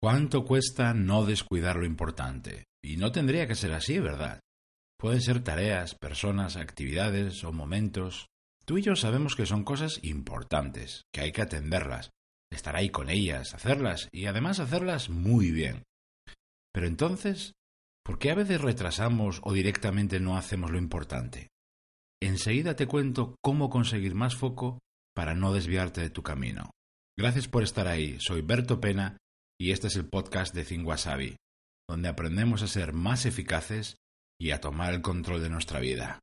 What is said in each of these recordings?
¿Cuánto cuesta no descuidar lo importante? Y no tendría que ser así, ¿verdad? Pueden ser tareas, personas, actividades o momentos. Tú y yo sabemos que son cosas importantes, que hay que atenderlas, estar ahí con ellas, hacerlas y además hacerlas muy bien. Pero entonces, ¿por qué a veces retrasamos o directamente no hacemos lo importante? Enseguida te cuento cómo conseguir más foco para no desviarte de tu camino. Gracias por estar ahí. Soy Berto Pena y este es el podcast de Think donde aprendemos a ser más eficaces y a tomar el control de nuestra vida.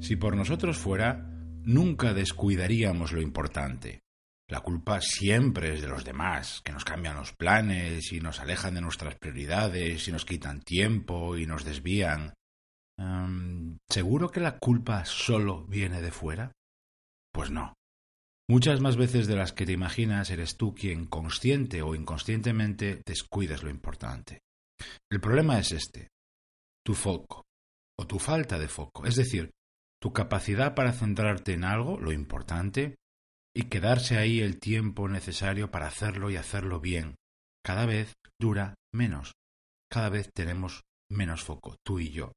Si por nosotros fuera, nunca descuidaríamos lo importante. La culpa siempre es de los demás, que nos cambian los planes y nos alejan de nuestras prioridades y nos quitan tiempo y nos desvían. ¿Seguro que la culpa solo viene de fuera? Pues no. Muchas más veces de las que te imaginas eres tú quien consciente o inconscientemente descuidas lo importante. El problema es este, tu foco o tu falta de foco. Es decir, tu capacidad para centrarte en algo, lo importante, y quedarse ahí el tiempo necesario para hacerlo y hacerlo bien, cada vez dura menos. Cada vez tenemos menos foco, tú y yo.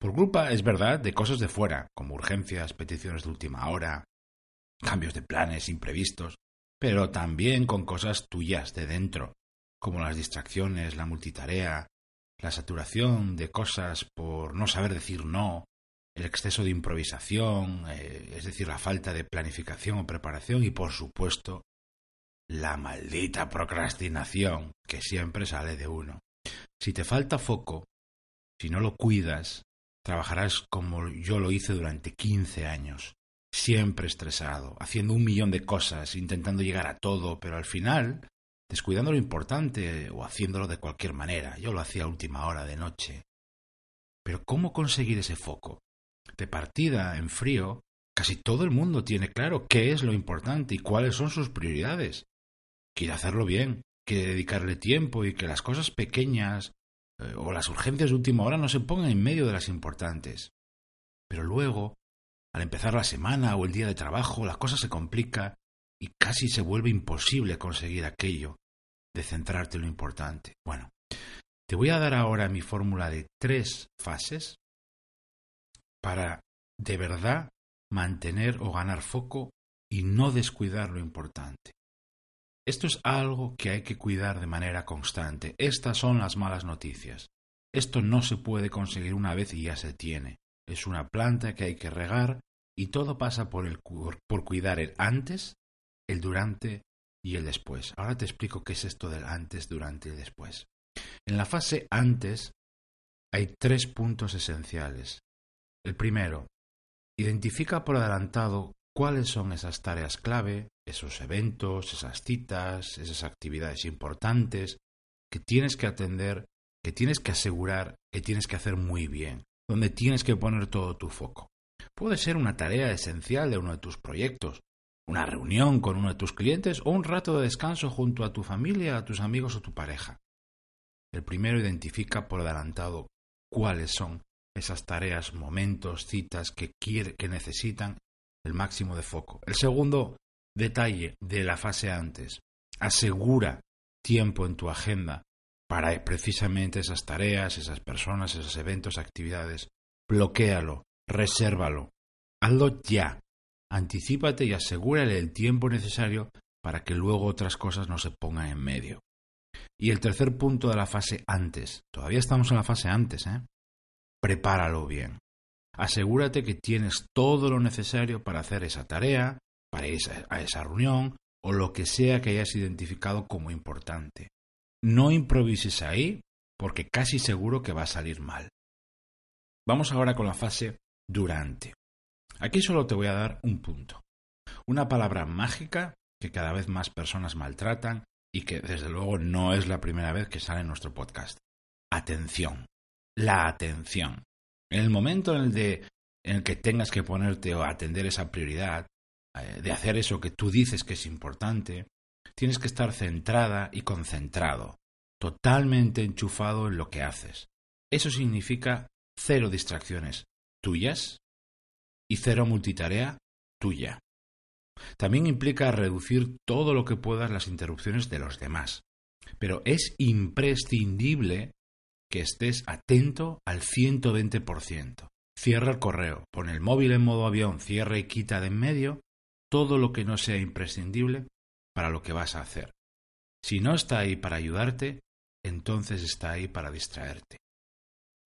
Por culpa, es verdad, de cosas de fuera, como urgencias, peticiones de última hora, cambios de planes imprevistos, pero también con cosas tuyas de dentro, como las distracciones, la multitarea, la saturación de cosas por no saber decir no, el exceso de improvisación, eh, es decir, la falta de planificación o preparación y, por supuesto, la maldita procrastinación que siempre sale de uno. Si te falta foco, si no lo cuidas, trabajarás como yo lo hice durante 15 años, siempre estresado, haciendo un millón de cosas, intentando llegar a todo, pero al final descuidando lo importante o haciéndolo de cualquier manera. Yo lo hacía a última hora de noche. Pero ¿cómo conseguir ese foco? De partida en frío, casi todo el mundo tiene claro qué es lo importante y cuáles son sus prioridades. Quiere hacerlo bien, quiere dedicarle tiempo y que las cosas pequeñas eh, o las urgencias de última hora no se pongan en medio de las importantes. Pero luego, al empezar la semana o el día de trabajo, la cosa se complica y casi se vuelve imposible conseguir aquello de centrarte en lo importante. Bueno, te voy a dar ahora mi fórmula de tres fases para de verdad mantener o ganar foco y no descuidar lo importante. Esto es algo que hay que cuidar de manera constante. Estas son las malas noticias. Esto no se puede conseguir una vez y ya se tiene. Es una planta que hay que regar y todo pasa por, el, por cuidar el antes, el durante y el después. Ahora te explico qué es esto del antes, durante y después. En la fase antes hay tres puntos esenciales. El primero, identifica por adelantado cuáles son esas tareas clave, esos eventos, esas citas, esas actividades importantes que tienes que atender, que tienes que asegurar, que tienes que hacer muy bien, donde tienes que poner todo tu foco. Puede ser una tarea esencial de uno de tus proyectos, una reunión con uno de tus clientes o un rato de descanso junto a tu familia, a tus amigos o tu pareja. El primero identifica por adelantado cuáles son esas tareas, momentos, citas que, quiere, que necesitan el máximo de foco. El segundo detalle de la fase antes, asegura tiempo en tu agenda para precisamente esas tareas, esas personas, esos eventos, actividades. Bloquéalo, resérvalo, hazlo ya. Anticípate y asegúrale el tiempo necesario para que luego otras cosas no se pongan en medio. Y el tercer punto de la fase antes. Todavía estamos en la fase antes, ¿eh? Prepáralo bien. Asegúrate que tienes todo lo necesario para hacer esa tarea, para ir a esa reunión o lo que sea que hayas identificado como importante. No improvises ahí porque casi seguro que va a salir mal. Vamos ahora con la fase durante. Aquí solo te voy a dar un punto. Una palabra mágica que cada vez más personas maltratan y que desde luego no es la primera vez que sale en nuestro podcast. Atención la atención. En el momento en el, de, en el que tengas que ponerte o atender esa prioridad, eh, de hacer eso que tú dices que es importante, tienes que estar centrada y concentrado, totalmente enchufado en lo que haces. Eso significa cero distracciones tuyas y cero multitarea tuya. También implica reducir todo lo que puedas las interrupciones de los demás. Pero es imprescindible que estés atento al 120%. Cierra el correo, pon el móvil en modo avión, cierra y quita de en medio todo lo que no sea imprescindible para lo que vas a hacer. Si no está ahí para ayudarte, entonces está ahí para distraerte.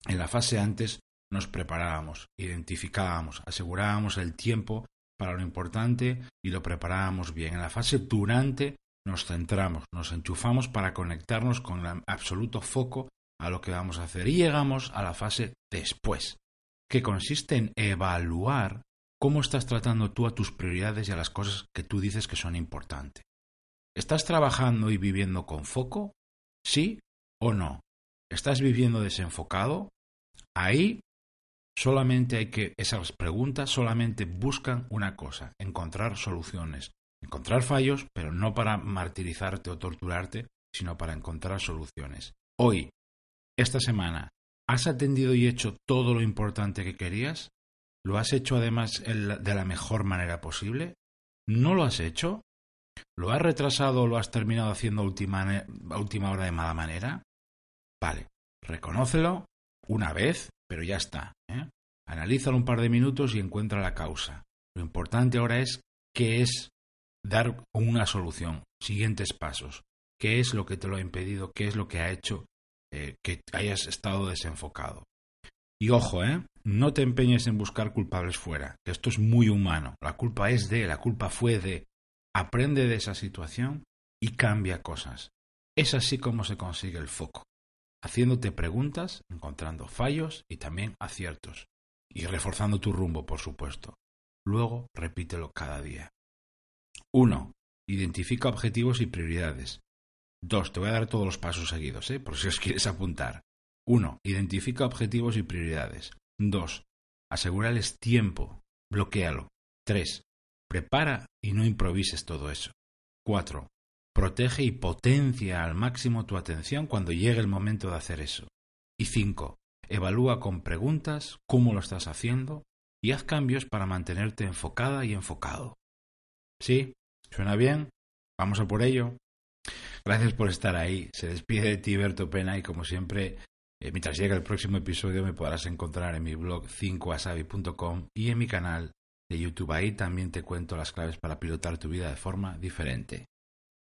En la fase antes nos preparábamos, identificábamos, asegurábamos el tiempo para lo importante y lo preparábamos bien. En la fase durante nos centramos, nos enchufamos para conectarnos con el absoluto foco a lo que vamos a hacer y llegamos a la fase después, que consiste en evaluar cómo estás tratando tú a tus prioridades y a las cosas que tú dices que son importantes. ¿Estás trabajando y viviendo con foco? ¿Sí o no? ¿Estás viviendo desenfocado? Ahí solamente hay que, esas preguntas solamente buscan una cosa, encontrar soluciones, encontrar fallos, pero no para martirizarte o torturarte, sino para encontrar soluciones. Hoy, esta semana, ¿has atendido y hecho todo lo importante que querías? ¿Lo has hecho además de la mejor manera posible? ¿No lo has hecho? ¿Lo has retrasado o lo has terminado haciendo a última, hora de mala manera? Vale, reconócelo una vez, pero ya está. ¿eh? Analízalo un par de minutos y encuentra la causa. Lo importante ahora es qué es dar una solución, siguientes pasos, qué es lo que te lo ha impedido, qué es lo que ha hecho eh, que hayas estado desenfocado. Y ojo, ¿eh? No te empeñes en buscar culpables fuera, que esto es muy humano. La culpa es de, la culpa fue de. Aprende de esa situación y cambia cosas. Es así como se consigue el foco, haciéndote preguntas, encontrando fallos y también aciertos, y reforzando tu rumbo, por supuesto. Luego repítelo cada día. 1. Identifica objetivos y prioridades. Dos, te voy a dar todos los pasos seguidos, ¿eh? por si os quieres apuntar. Uno, identifica objetivos y prioridades. Dos, asegúrales tiempo, bloquealo. Tres, prepara y no improvises todo eso. Cuatro, protege y potencia al máximo tu atención cuando llegue el momento de hacer eso. Y cinco, evalúa con preguntas cómo lo estás haciendo y haz cambios para mantenerte enfocada y enfocado. ¿Sí? ¿Suena bien? Vamos a por ello. Gracias por estar ahí. Se despide de ti Berto Pena y como siempre, eh, mientras llega el próximo episodio me podrás encontrar en mi blog 5asabi.com y en mi canal de YouTube. Ahí también te cuento las claves para pilotar tu vida de forma diferente.